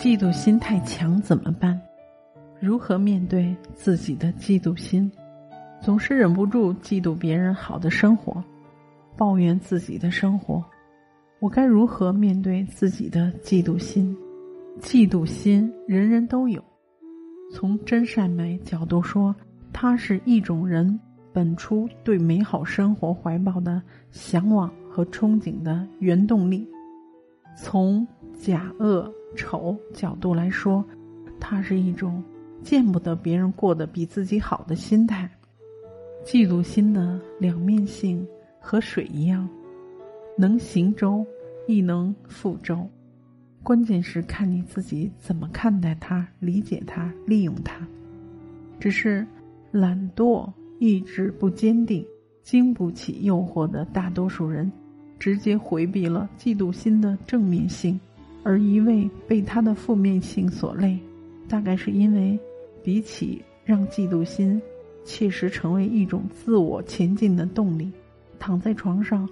嫉妒心太强怎么办？如何面对自己的嫉妒心？总是忍不住嫉妒别人好的生活，抱怨自己的生活，我该如何面对自己的嫉妒心？嫉妒心人人都有，从真善美角度说，它是一种人本初对美好生活怀抱的向往和憧憬的原动力。从假恶丑角度来说，它是一种见不得别人过得比自己好的心态。嫉妒心的两面性和水一样，能行舟，亦能覆舟。关键是看你自己怎么看待它、理解它、利用它。只是懒惰、意志不坚定、经不起诱惑的大多数人。直接回避了嫉妒心的正面性，而一味被他的负面性所累，大概是因为比起让嫉妒心切实成为一种自我前进的动力，躺在床上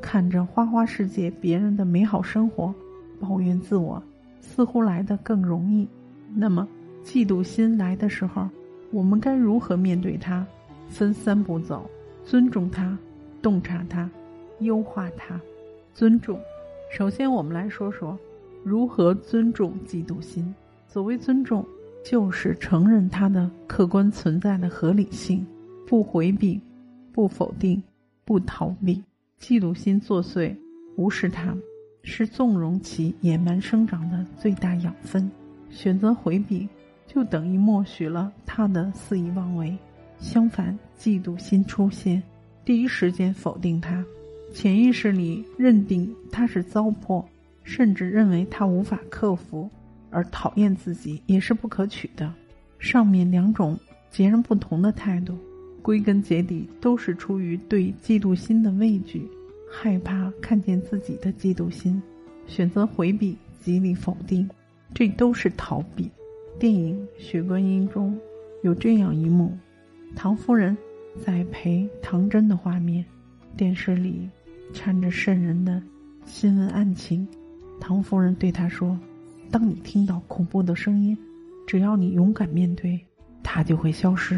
看着花花世界、别人的美好生活，抱怨自我，似乎来得更容易。那么，嫉妒心来的时候，我们该如何面对它？分三步走：尊重它，洞察它。优化它，尊重。首先，我们来说说如何尊重嫉妒心。所谓尊重，就是承认它的客观存在的合理性，不回避，不否定，不逃避。嫉妒心作祟，无视它，是纵容其野蛮生长的最大养分。选择回避，就等于默许了他的肆意妄为。相反，嫉妒心出现，第一时间否定它。潜意识里认定他是糟粕，甚至认为他无法克服，而讨厌自己也是不可取的。上面两种截然不同的态度，归根结底都是出于对嫉妒心的畏惧，害怕看见自己的嫉妒心，选择回避、极力否定，这都是逃避。电影《血观音》中有这样一幕：唐夫人在陪唐真的画面，电视里。掺着渗人的新闻案情，唐夫人对他说：“当你听到恐怖的声音，只要你勇敢面对，它就会消失；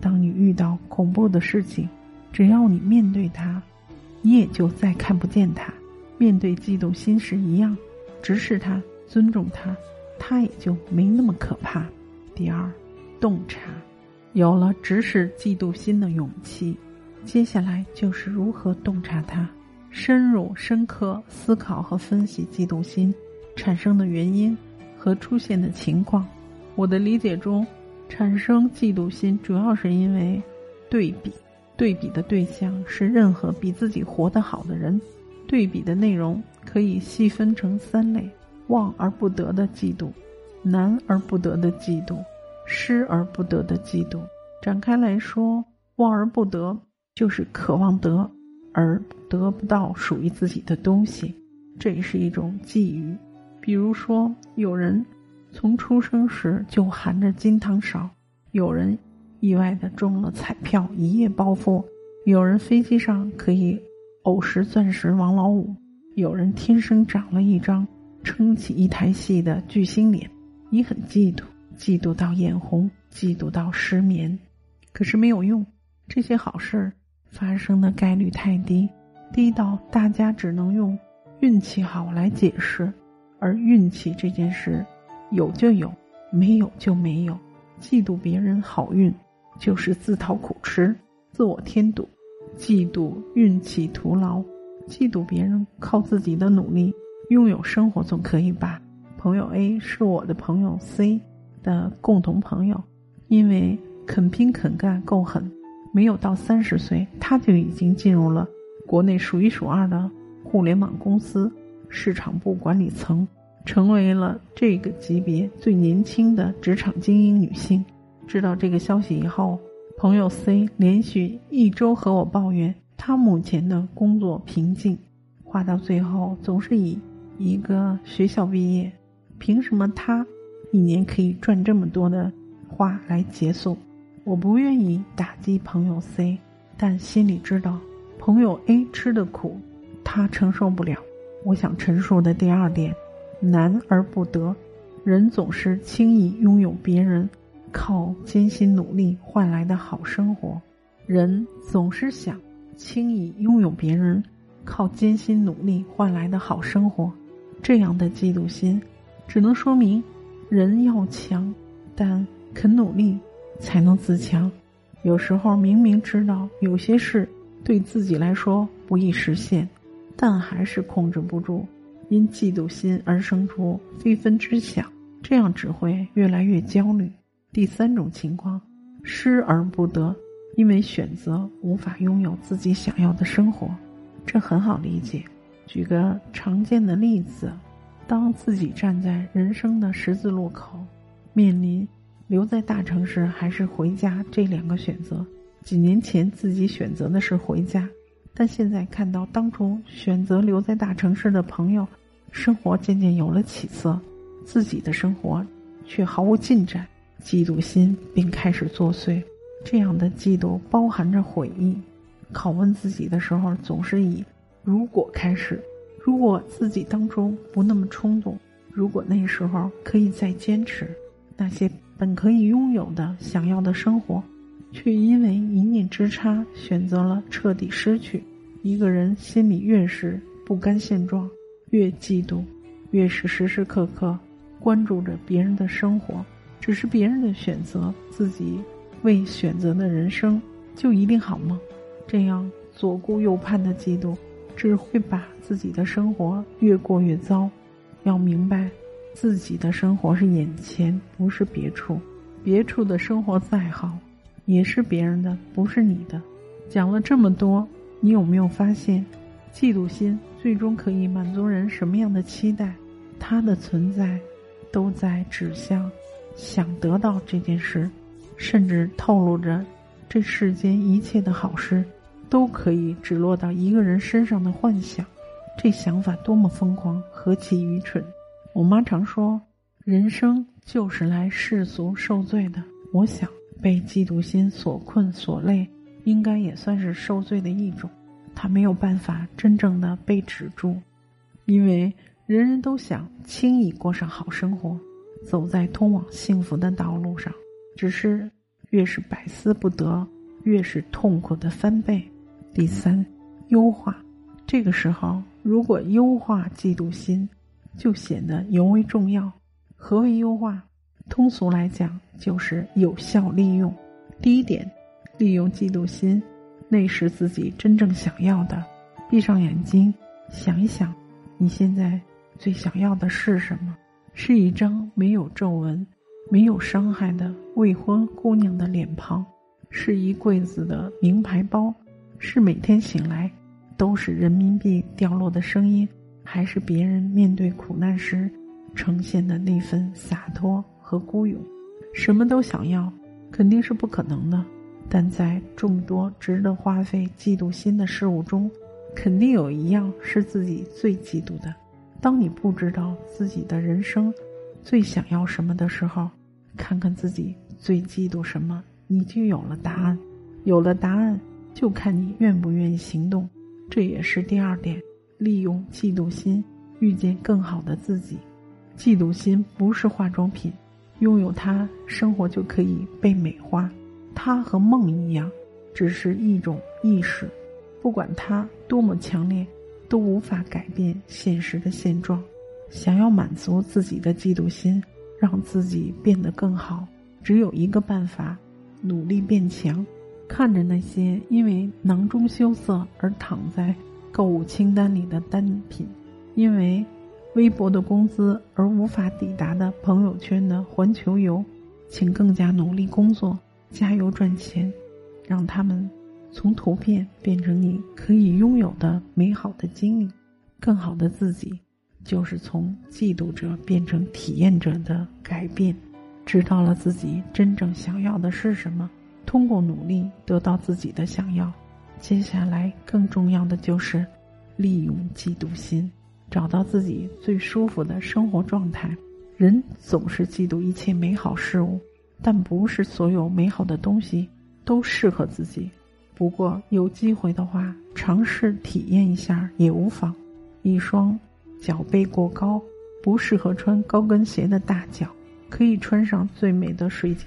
当你遇到恐怖的事情，只要你面对它，你也就再看不见它。面对嫉妒心时一样，直视它，尊重它，它也就没那么可怕。”第二，洞察，有了直视嫉妒心的勇气，接下来就是如何洞察它。深入深刻思考和分析嫉妒心产生的原因和出现的情况。我的理解中，产生嫉妒心主要是因为对比，对比的对象是任何比自己活得好的人。对比的内容可以细分成三类：望而不得的嫉妒，难而不得的嫉妒，失而不得的嫉妒。展开来说，望而不得就是渴望得。而得不到属于自己的东西，这也是一种觊觎。比如说，有人从出生时就含着金汤勺，有人意外的中了彩票一夜暴富，有人飞机上可以偶拾钻石王老五，有人天生长了一张撑起一台戏的巨星脸。你很嫉妒，嫉妒到眼红，嫉妒到失眠，可是没有用，这些好事。发生的概率太低，低到大家只能用运气好来解释，而运气这件事，有就有，没有就没有。嫉妒别人好运，就是自讨苦吃，自我添堵；嫉妒运气徒劳，嫉妒别人靠自己的努力拥有生活总可以吧？朋友 A 是我的朋友 C 的共同朋友，因为肯拼肯干够狠。没有到三十岁，他就已经进入了国内数一数二的互联网公司市场部管理层，成为了这个级别最年轻的职场精英女性。知道这个消息以后，朋友 C 连续一周和我抱怨他目前的工作瓶颈，话到最后总是以一个学校毕业，凭什么他一年可以赚这么多的话来结束。我不愿意打击朋友 C，但心里知道，朋友 A 吃的苦，他承受不了。我想陈述的第二点，难而不得，人总是轻易拥有别人靠艰辛努力换来的好生活，人总是想轻易拥有别人靠艰辛努力换来的好生活，这样的嫉妒心，只能说明人要强，但肯努力才能自强。有时候明明知道有些事对自己来说不易实现，但还是控制不住。因嫉妒心而生出非分之想，这样只会越来越焦虑。第三种情况，失而不得，因为选择无法拥有自己想要的生活，这很好理解。举个常见的例子，当自己站在人生的十字路口，面临留在大城市还是回家这两个选择，几年前自己选择的是回家。但现在看到当初选择留在大城市的朋友，生活渐渐有了起色，自己的生活却毫无进展，嫉妒心便开始作祟。这样的嫉妒包含着悔意。拷问自己的时候，总是以“如果”开始。如果自己当初不那么冲动，如果那时候可以再坚持，那些本可以拥有的、想要的生活。却因为一念之差，选择了彻底失去。一个人心里越是不甘现状，越嫉妒，越是时时刻刻关注着别人的生活。只是别人的选择，自己未选择的人生，就一定好吗？这样左顾右盼的嫉妒，只会把自己的生活越过越糟。要明白，自己的生活是眼前，不是别处。别处的生活再好。也是别人的，不是你的。讲了这么多，你有没有发现，嫉妒心最终可以满足人什么样的期待？它的存在，都在指向想得到这件事，甚至透露着这世间一切的好事，都可以只落到一个人身上的幻想。这想法多么疯狂，何其愚蠢！我妈常说，人生就是来世俗受罪的。我想。被嫉妒心所困所累，应该也算是受罪的一种。他没有办法真正的被止住，因为人人都想轻易过上好生活，走在通往幸福的道路上。只是越是百思不得，越是痛苦的翻倍。第三，优化。这个时候，如果优化嫉妒心，就显得尤为重要。何为优化？通俗来讲，就是有效利用。第一点，利用嫉妒心，内视自己真正想要的。闭上眼睛，想一想，你现在最想要的是什么？是一张没有皱纹、没有伤害的未婚姑娘的脸庞，是一柜子的名牌包，是每天醒来都是人民币掉落的声音，还是别人面对苦难时呈现的那份洒脱？和孤勇，什么都想要，肯定是不可能的。但在众多值得花费嫉妒心的事物中，肯定有一样是自己最嫉妒的。当你不知道自己的人生最想要什么的时候，看看自己最嫉妒什么，你就有了答案。有了答案，就看你愿不愿意行动。这也是第二点，利用嫉妒心遇见更好的自己。嫉妒心不是化妆品。拥有它，生活就可以被美化。它和梦一样，只是一种意识，不管它多么强烈，都无法改变现实的现状。想要满足自己的嫉妒心，让自己变得更好，只有一个办法：努力变强。看着那些因为囊中羞涩而躺在购物清单里的单品，因为。微薄的工资而无法抵达的朋友圈的环球游，请更加努力工作，加油赚钱，让他们从图片变成你可以拥有的美好的经历。更好的自己，就是从嫉妒者变成体验者的改变。知道了自己真正想要的是什么，通过努力得到自己的想要。接下来更重要的就是利用嫉妒心。找到自己最舒服的生活状态。人总是嫉妒一切美好事物，但不是所有美好的东西都适合自己。不过有机会的话，尝试体验一下也无妨。一双脚背过高、不适合穿高跟鞋的大脚，可以穿上最美的水晶。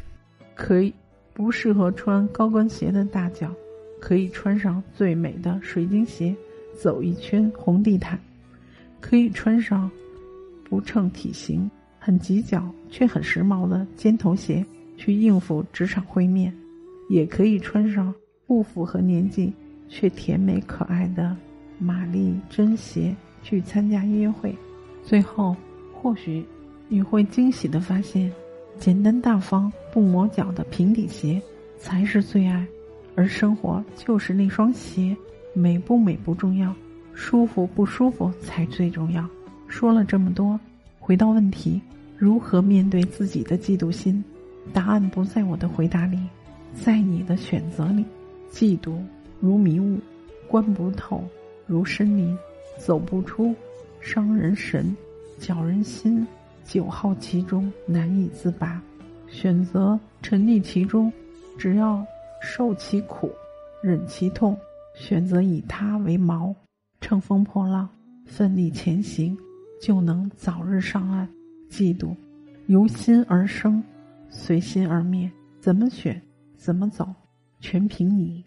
可以不适合穿高跟鞋的大脚，可以穿上最美的水晶鞋，走一圈红地毯。可以穿上不称体型、很挤脚却很时髦的尖头鞋去应付职场会面，也可以穿上不符合年纪却甜美可爱的玛丽珍鞋去参加约会。最后，或许你会惊喜的发现，简单大方、不磨脚的平底鞋才是最爱，而生活就是那双鞋，美不美不重要。舒服不舒服才最重要。说了这么多，回到问题：如何面对自己的嫉妒心？答案不在我的回答里，在你的选择里。嫉妒如迷雾，观不透；如森林，走不出，伤人神，搅人心，久耗其中，难以自拔。选择沉溺其中，只要受其苦，忍其痛，选择以他为锚。乘风破浪，奋力前行，就能早日上岸。嫉妒由心而生，随心而灭。怎么选，怎么走，全凭你。